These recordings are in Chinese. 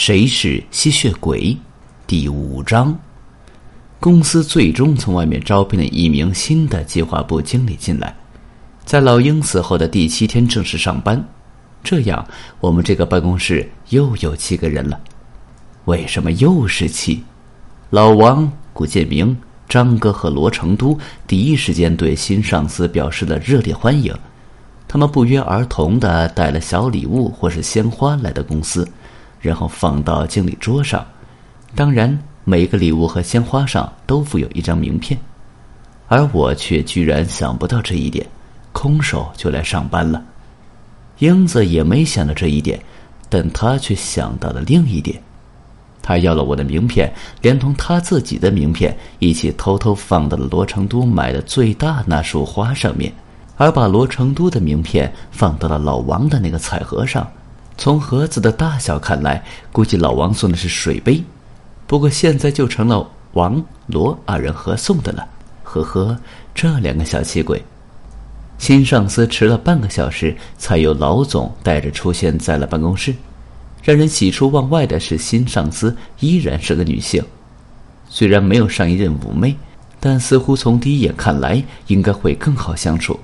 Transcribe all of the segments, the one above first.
谁是吸血鬼？第五章。公司最终从外面招聘了一名新的计划部经理进来，在老鹰死后的第七天正式上班。这样，我们这个办公室又有七个人了。为什么又是七？老王、古建明、张哥和罗成都第一时间对新上司表示了热烈欢迎。他们不约而同的带了小礼物或是鲜花来到公司，然后放到经理桌上。当然，每个礼物和鲜花上都附有一张名片。而我却居然想不到这一点，空手就来上班了。英子也没想到这一点，但他却想到了另一点。他要了我的名片，连同他自己的名片一起偷偷放到了罗成都买的最大那束花上面，而把罗成都的名片放到了老王的那个彩盒上。从盒子的大小看来，估计老王送的是水杯，不过现在就成了王罗二人合送的了。呵呵，这两个小气鬼。新上司迟了半个小时，才由老总带着出现在了办公室。让人喜出望外的是，新上司依然是个女性。虽然没有上一任妩媚，但似乎从第一眼看来应该会更好相处。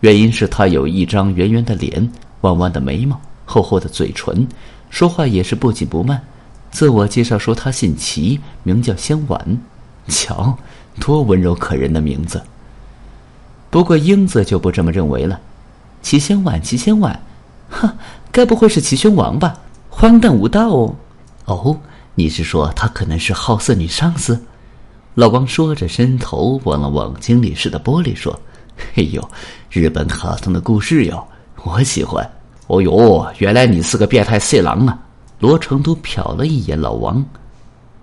原因是她有一张圆圆的脸、弯弯的眉毛、厚厚的嘴唇，说话也是不紧不慢。自我介绍说他姓齐，名叫仙婉。瞧，多温柔可人的名字。不过英子就不这么认为了，齐宣婉，齐宣婉，哼，该不会是齐宣王吧？荒诞无道哦！哦，你是说他可能是好色女上司？老王说着，伸头望了望经理室的玻璃，说：“嘿呦，日本卡通的故事哟，我喜欢。哦呦，原来你是个变态色狼啊！”罗成都瞟了一眼老王，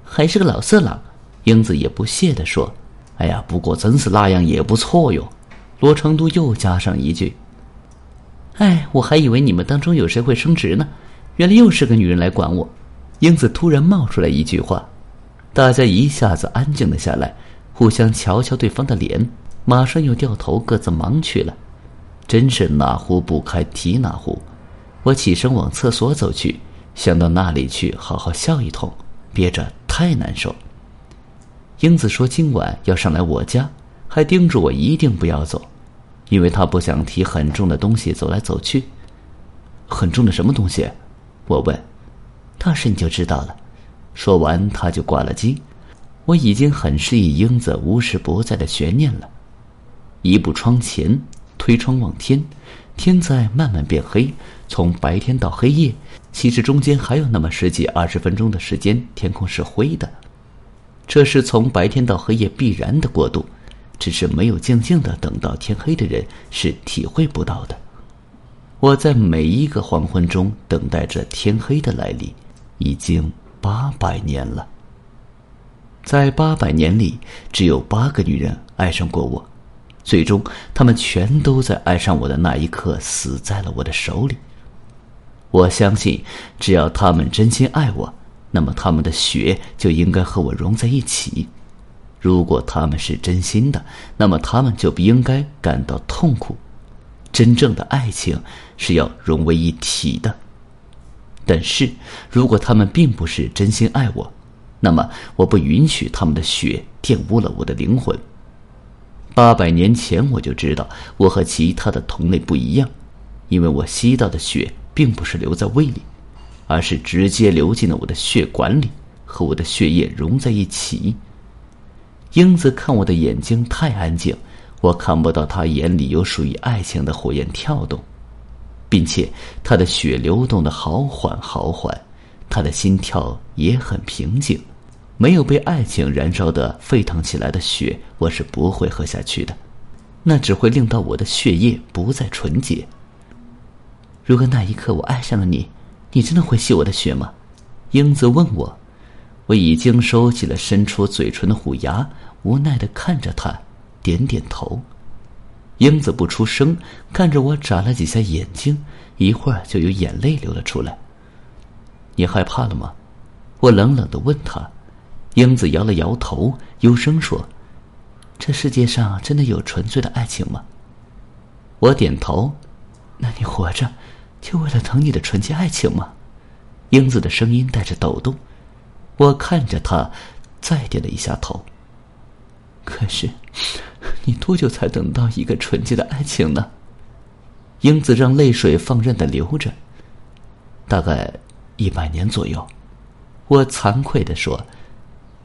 还是个老色狼。英子也不屑地说：“哎呀，不过真是那样也不错哟。”罗成都又加上一句：“哎，我还以为你们当中有谁会升职呢，原来又是个女人来管我。”英子突然冒出来一句话，大家一下子安静了下来，互相瞧瞧对方的脸，马上又掉头各自忙去了。真是哪壶不开提哪壶。我起身往厕所走去，想到那里去好好笑一通，憋着太难受。英子说今晚要上来我家。还叮嘱我一定不要走，因为她不想提很重的东西走来走去。很重的什么东西？我问。到时你就知道了。说完，他就挂了机。我已经很适应英子无时不在的悬念了。一步窗前，推窗望天，天在慢慢变黑，从白天到黑夜，其实中间还有那么十几二十分钟的时间，天空是灰的。这是从白天到黑夜必然的过渡。只是没有静静的等到天黑的人是体会不到的。我在每一个黄昏中等待着天黑的来临，已经八百年了。在八百年里，只有八个女人爱上过我，最终他们全都在爱上我的那一刻死在了我的手里。我相信，只要他们真心爱我，那么他们的血就应该和我融在一起。如果他们是真心的，那么他们就不应该感到痛苦。真正的爱情是要融为一体的。但是，如果他们并不是真心爱我，那么我不允许他们的血玷污了我的灵魂。八百年前我就知道我和其他的同类不一样，因为我吸到的血并不是留在胃里，而是直接流进了我的血管里，和我的血液融在一起。英子看我的眼睛太安静，我看不到她眼里有属于爱情的火焰跳动，并且她的血流动的好缓好缓，她的心跳也很平静。没有被爱情燃烧的沸腾起来的血，我是不会喝下去的，那只会令到我的血液不再纯洁。如果那一刻我爱上了你，你真的会吸我的血吗？英子问我。我已经收起了伸出嘴唇的虎牙，无奈的看着他，点点头。英子不出声，看着我眨了几下眼睛，一会儿就有眼泪流了出来。你害怕了吗？我冷冷的问他。英子摇了摇头，幽声说：“这世界上真的有纯粹的爱情吗？”我点头。那你活着，就为了等你的纯洁爱情吗？英子的声音带着抖动。我看着他，再点了一下头。可是，你多久才等到一个纯洁的爱情呢？英子让泪水放任的流着。大概一百年左右，我惭愧的说，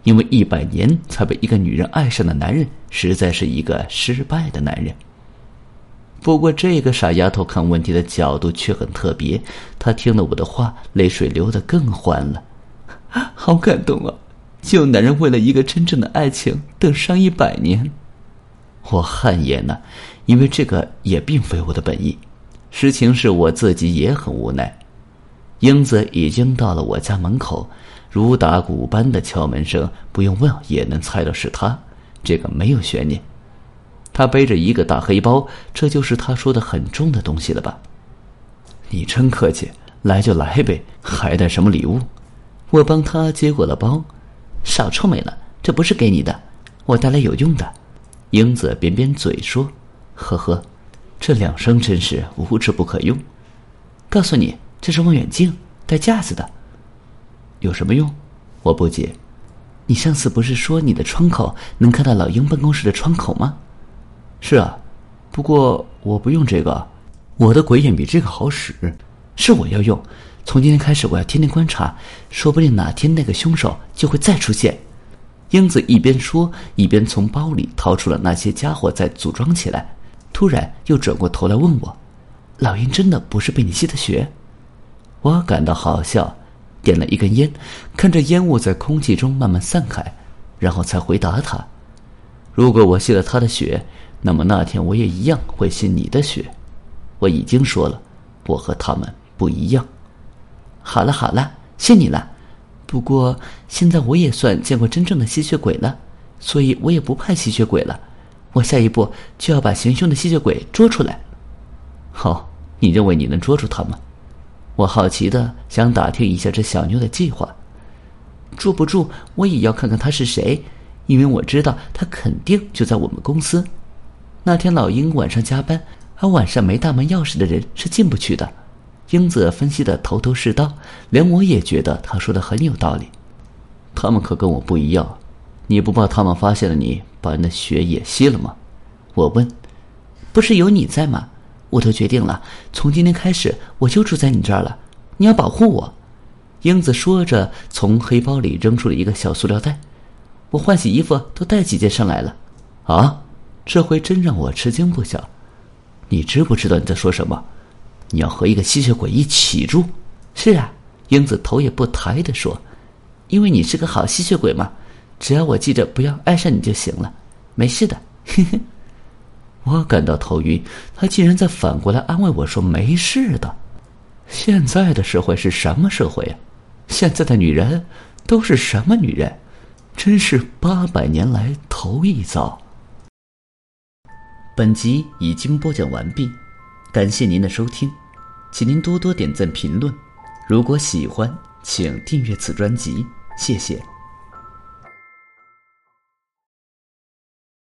因为一百年才被一个女人爱上的男人，实在是一个失败的男人。不过，这个傻丫头看问题的角度却很特别。她听了我的话，泪水流得更欢了。好感动啊！有男人为了一个真正的爱情等上一百年，我汗颜呐，因为这个也并非我的本意。实情是我自己也很无奈。英子已经到了我家门口，如打鼓般的敲门声，不用问也能猜到是他。这个没有悬念。他背着一个大黑包，这就是他说的很重的东西了吧？你真客气，来就来呗，还带什么礼物？我帮他接过了包，少臭美了，这不是给你的，我带来有用的。英子扁扁嘴说：“呵呵，这两声真是无智不可用。告诉你，这是望远镜，带架子的，有什么用？我不解。你上次不是说你的窗口能看到老鹰办公室的窗口吗？是啊，不过我不用这个，我的鬼眼比这个好使，是我要用。”从今天开始，我要天天观察，说不定哪天那个凶手就会再出现。英子一边说，一边从包里掏出了那些家伙，再组装起来。突然又转过头来问我：“老鹰真的不是被你吸的血？”我感到好笑，点了一根烟，看着烟雾在空气中慢慢散开，然后才回答他：“如果我吸了他的血，那么那天我也一样会吸你的血。我已经说了，我和他们不一样。”好了好了，谢你了。不过现在我也算见过真正的吸血鬼了，所以我也不怕吸血鬼了。我下一步就要把行凶的吸血鬼捉出来。好，你认为你能捉住他吗？我好奇的想打听一下这小妞的计划。住不住，我也要看看她是谁，因为我知道她肯定就在我们公司。那天老鹰晚上加班，而晚上没大门钥匙的人是进不去的。英子分析的头头是道，连我也觉得他说的很有道理。他们可跟我不一样，你不怕他们发现了你把人的血也吸了吗？我问。不是有你在吗？我都决定了，从今天开始我就住在你这儿了。你要保护我。英子说着，从黑包里扔出了一个小塑料袋。我换洗衣服都带几件上来了。啊，这回真让我吃惊不小。你知不知道你在说什么？你要和一个吸血鬼一起住？是啊，英子头也不抬的说：“因为你是个好吸血鬼嘛，只要我记着不要爱上你就行了，没事的。”嘿嘿我感到头晕，他竟然在反过来安慰我说：“没事的。”现在的社会是什么社会啊？现在的女人都是什么女人？真是八百年来头一遭。本集已经播讲完毕，感谢您的收听。请您多多点赞评论，如果喜欢，请订阅此专辑，谢谢。